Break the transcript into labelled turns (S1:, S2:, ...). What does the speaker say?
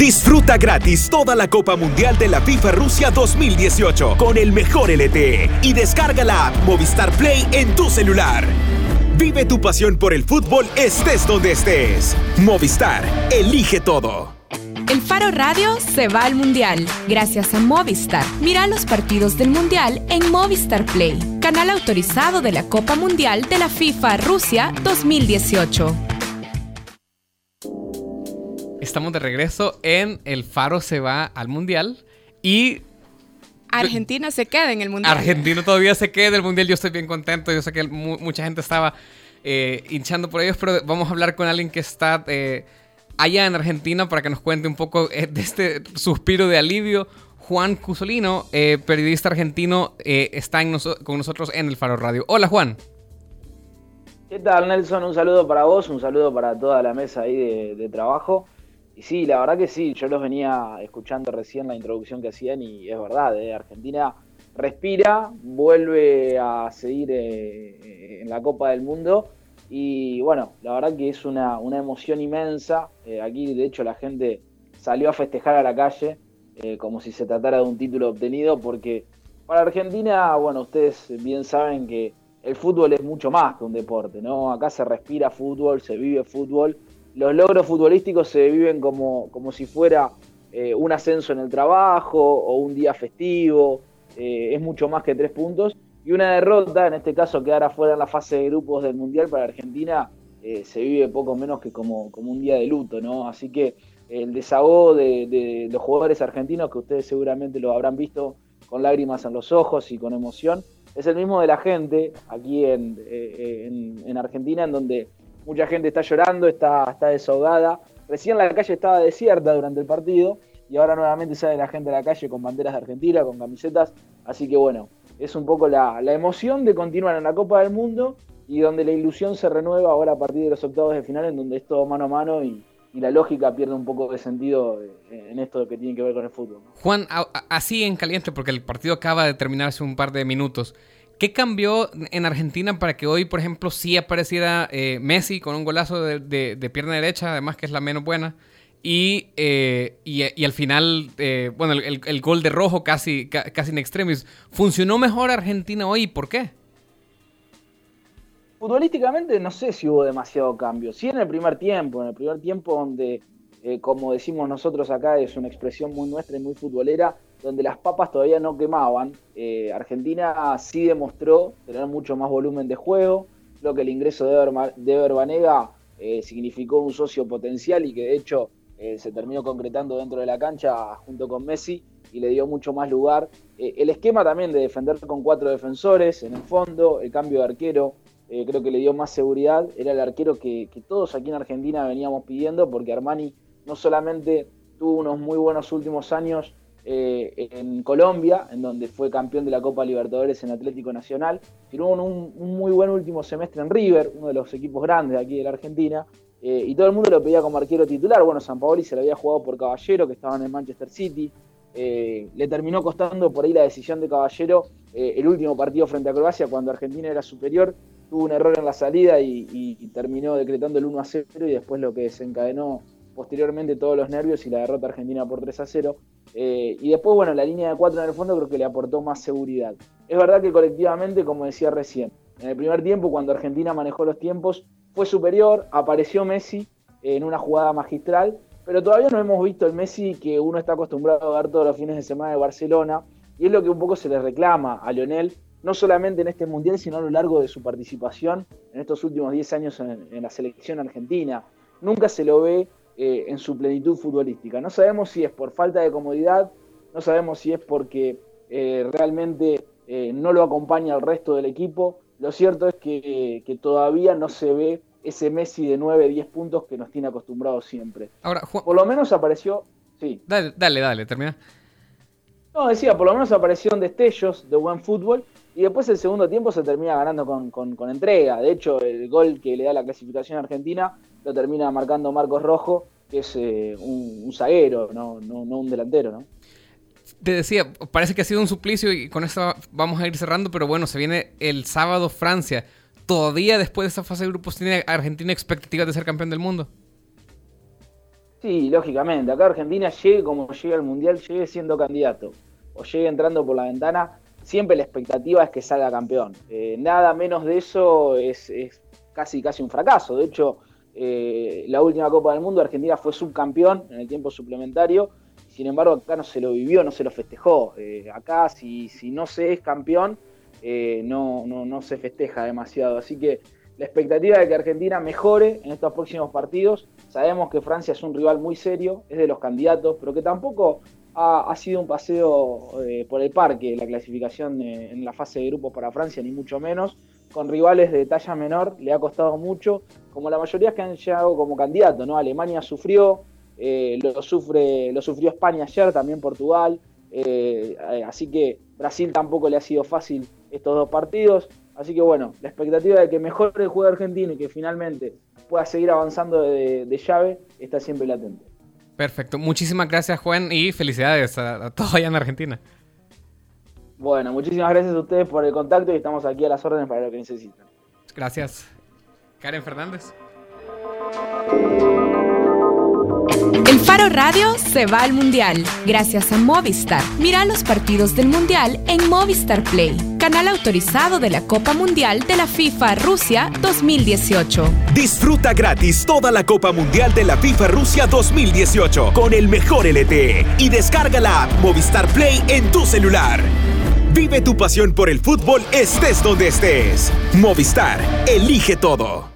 S1: Disfruta gratis toda la Copa Mundial de la FIFA Rusia 2018 con el mejor LTE y descarga la app Movistar Play en tu celular. Vive tu pasión por el fútbol estés donde estés. Movistar, elige todo.
S2: El Faro Radio se va al Mundial gracias a Movistar. Mira los partidos del Mundial en Movistar Play, canal autorizado de la Copa Mundial de la FIFA Rusia 2018.
S3: Estamos de regreso en El Faro se va al Mundial y...
S2: Argentina se queda en el Mundial.
S3: Argentina todavía se queda en el Mundial. Yo estoy bien contento. Yo sé que mucha gente estaba eh, hinchando por ellos, pero vamos a hablar con alguien que está eh, allá en Argentina para que nos cuente un poco eh, de este suspiro de alivio. Juan Cusolino, periodista argentino, está con nosotros en el Faro Radio. Hola Juan.
S4: ¿Qué tal Nelson? Un saludo para vos, un saludo para toda la mesa ahí de trabajo. Y sí, la verdad que sí, yo los venía escuchando recién la introducción que hacían y es verdad, ¿eh? Argentina respira, vuelve a seguir eh, en la Copa del Mundo y bueno, la verdad que es una, emoción inmensa. Eh, aquí de hecho la gente salió a festejar a la calle como si se tratara de un título obtenido porque para Argentina, bueno, ustedes bien saben que el fútbol es mucho más que un deporte, ¿no? Acá se respira fútbol, se vive fútbol los logros futbolísticos se viven como, como si fuera eh, un ascenso en el trabajo o un día festivo, eh, es mucho más que tres puntos. Y una derrota, en este caso quedar afuera en la fase de grupos del Mundial para Argentina, eh, se vive poco menos que como, como un día de luto, ¿no? Así que el desahogo de, los jugadores argentinos, que ustedes seguramente lo habrán visto con lágrimas en los ojos y con emoción, es el mismo de la gente aquí en, en Argentina, en donde mucha gente está llorando, está, está desahogada. Recién la calle estaba desierta durante el partido y ahora nuevamente sale la gente a la calle con banderas de Argentina, con camisetas. Así que bueno, es un poco la, emoción de continuar en la Copa del Mundo y donde la ilusión se renueva ahora a partir de los octavos de final, en donde es todo mano a mano y, la lógica pierde un poco de sentido eh, en esto que tiene que ver con el fútbol.
S3: Juan, así en caliente, porque el partido acaba de terminarse un par de minutos. ¿Qué cambió en Argentina para que hoy, por ejemplo, sí apareciera eh, Messi con un golazo de, pierna derecha, además que es la menos buena? Y, eh, y, al final, eh, bueno, el, gol de rojo casi, casi en extremis. ¿Funcionó mejor Argentina hoy? ¿Por qué?
S4: Futbolísticamente no sé si hubo demasiado cambio. Sí en el primer tiempo, en el primer tiempo donde, como decimos nosotros acá, es una expresión muy nuestra y muy futbolera, donde las papas todavía no quemaban. Eh, Argentina sí demostró tener mucho más volumen de juego. Creo que el ingreso de Ever, Banega eh, significó un socio potencial y que de hecho eh, se terminó concretando dentro de la cancha junto con Messi y le dio mucho más lugar. el esquema también de defender con cuatro defensores en el fondo, el cambio de arquero, creo que le dio más seguridad. Era el arquero que, que todos aquí en Argentina veníamos pidiendo porque Armani no solamente tuvo unos muy buenos últimos años eh, en Colombia, en donde fue campeón de la Copa Libertadores en Atlético Nacional. Un, un muy buen último semestre en River, uno de los equipos grandes de aquí de la Argentina. Eh, y todo el mundo lo pedía como arquero titular. Bueno, San Paoli se lo había jugado por Caballero, que estaba en el Manchester City. Eh, le terminó costando por ahí la decisión de Caballero el último partido frente a Croacia, cuando Argentina era superior. Tuvo un error en la salida y, y terminó decretando el 1 a 0 y después lo que desencadenó posteriormente todos los nervios y la derrota argentina por 3 a 0. Eh, y después, bueno, la línea de 4 en el fondo creo que le aportó más seguridad. Es verdad que colectivamente, como decía recién, en el primer tiempo, cuando Argentina manejó los tiempos, fue superior, apareció Messi en una jugada magistral, pero todavía no hemos visto el Messi que uno está acostumbrado a ver todos los fines de semana de Barcelona, y es lo que un poco se le reclama a Lionel, no solamente en este Mundial, sino a lo largo de su participación en estos últimos 10 años en la selección argentina. Nunca se lo ve eh, en su plenitud futbolística. No sabemos si es por falta de comodidad, no sabemos si es porque eh, realmente eh, no lo acompaña el resto del equipo. Lo cierto es que, todavía no se ve ese Messi de 9, 10 puntos que nos tiene acostumbrados siempre. Ahora, Por lo menos apareció... Sí.
S3: Dale, dale, dale, termina.
S4: No, decía, por lo menos aparecieron destellos de buen fútbol y después el segundo tiempo se termina ganando con, con entrega. De hecho, el gol que le da la clasificación a Argentina lo termina marcando Marcos Rojo, que es eh, un, zaguero, no, un delantero, ¿no?
S3: Te decía, parece que ha sido un suplicio y con esto vamos a ir cerrando, pero bueno, se viene el sábado Francia. ¿Todavía después de esta fase de grupos tiene Argentina expectativas de ser campeón del mundo?
S4: Sí, lógicamente. Acá Argentina llegue como llega al Mundial, llegue siendo candidato o llegue entrando por la ventana, siempre la expectativa es que salga campeón. Eh, nada menos de eso es, casi, casi un fracaso. De hecho, eh, la última Copa del Mundo, Argentina fue subcampeón en el tiempo suplementario. Sin embargo, acá no se lo vivió, no se lo festejó. Eh, acá, si, si no se es campeón, no, no, no se festeja demasiado. Así que la expectativa de que Argentina mejore en estos próximos partidos. Sabemos que Francia es un rival muy serio, es de los candidatos, pero que tampoco ha, sido un paseo eh, por el parque la clasificación en la fase de grupos para Francia, ni mucho menos. Con rivales de talla menor le ha costado mucho, como la mayoría que han llegado como candidatos. ¿no? Alemania sufrió, eh, lo, sufre, lo sufrió España ayer, también Portugal. Eh, así que Brasil tampoco le ha sido fácil estos dos partidos. Así que bueno, la expectativa de que mejore el juego argentino y que finalmente pueda seguir avanzando de, llave está siempre latente.
S3: Perfecto. Muchísimas gracias, Juan, y felicidades a, todos allá en Argentina.
S4: Bueno, muchísimas gracias a ustedes por el contacto y estamos aquí a las órdenes para lo que necesiten.
S3: Gracias. Karen Fernández.
S2: El Faro Radio se va al Mundial gracias a Movistar. Mira los partidos del Mundial en Movistar Play, canal autorizado de la Copa Mundial de la FIFA Rusia 2018.
S1: Disfruta gratis toda la Copa Mundial de la FIFA Rusia 2018 con el mejor LTE y descarga la Movistar Play en tu celular. Vive tu pasión por el fútbol estés donde estés. Movistar, elige todo.